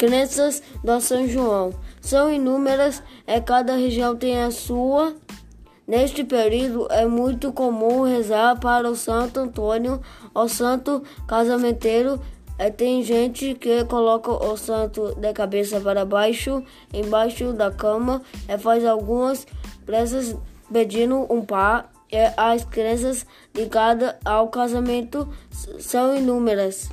crenças do São João são inúmeras, é cada região tem a sua. Neste período é muito comum rezar para o Santo Antônio, o Santo Casamenteiro. É, tem gente que coloca o santo de cabeça para baixo, embaixo da cama, e faz algumas preces pedindo um par. É, as crenças ligadas ao casamento são inúmeras.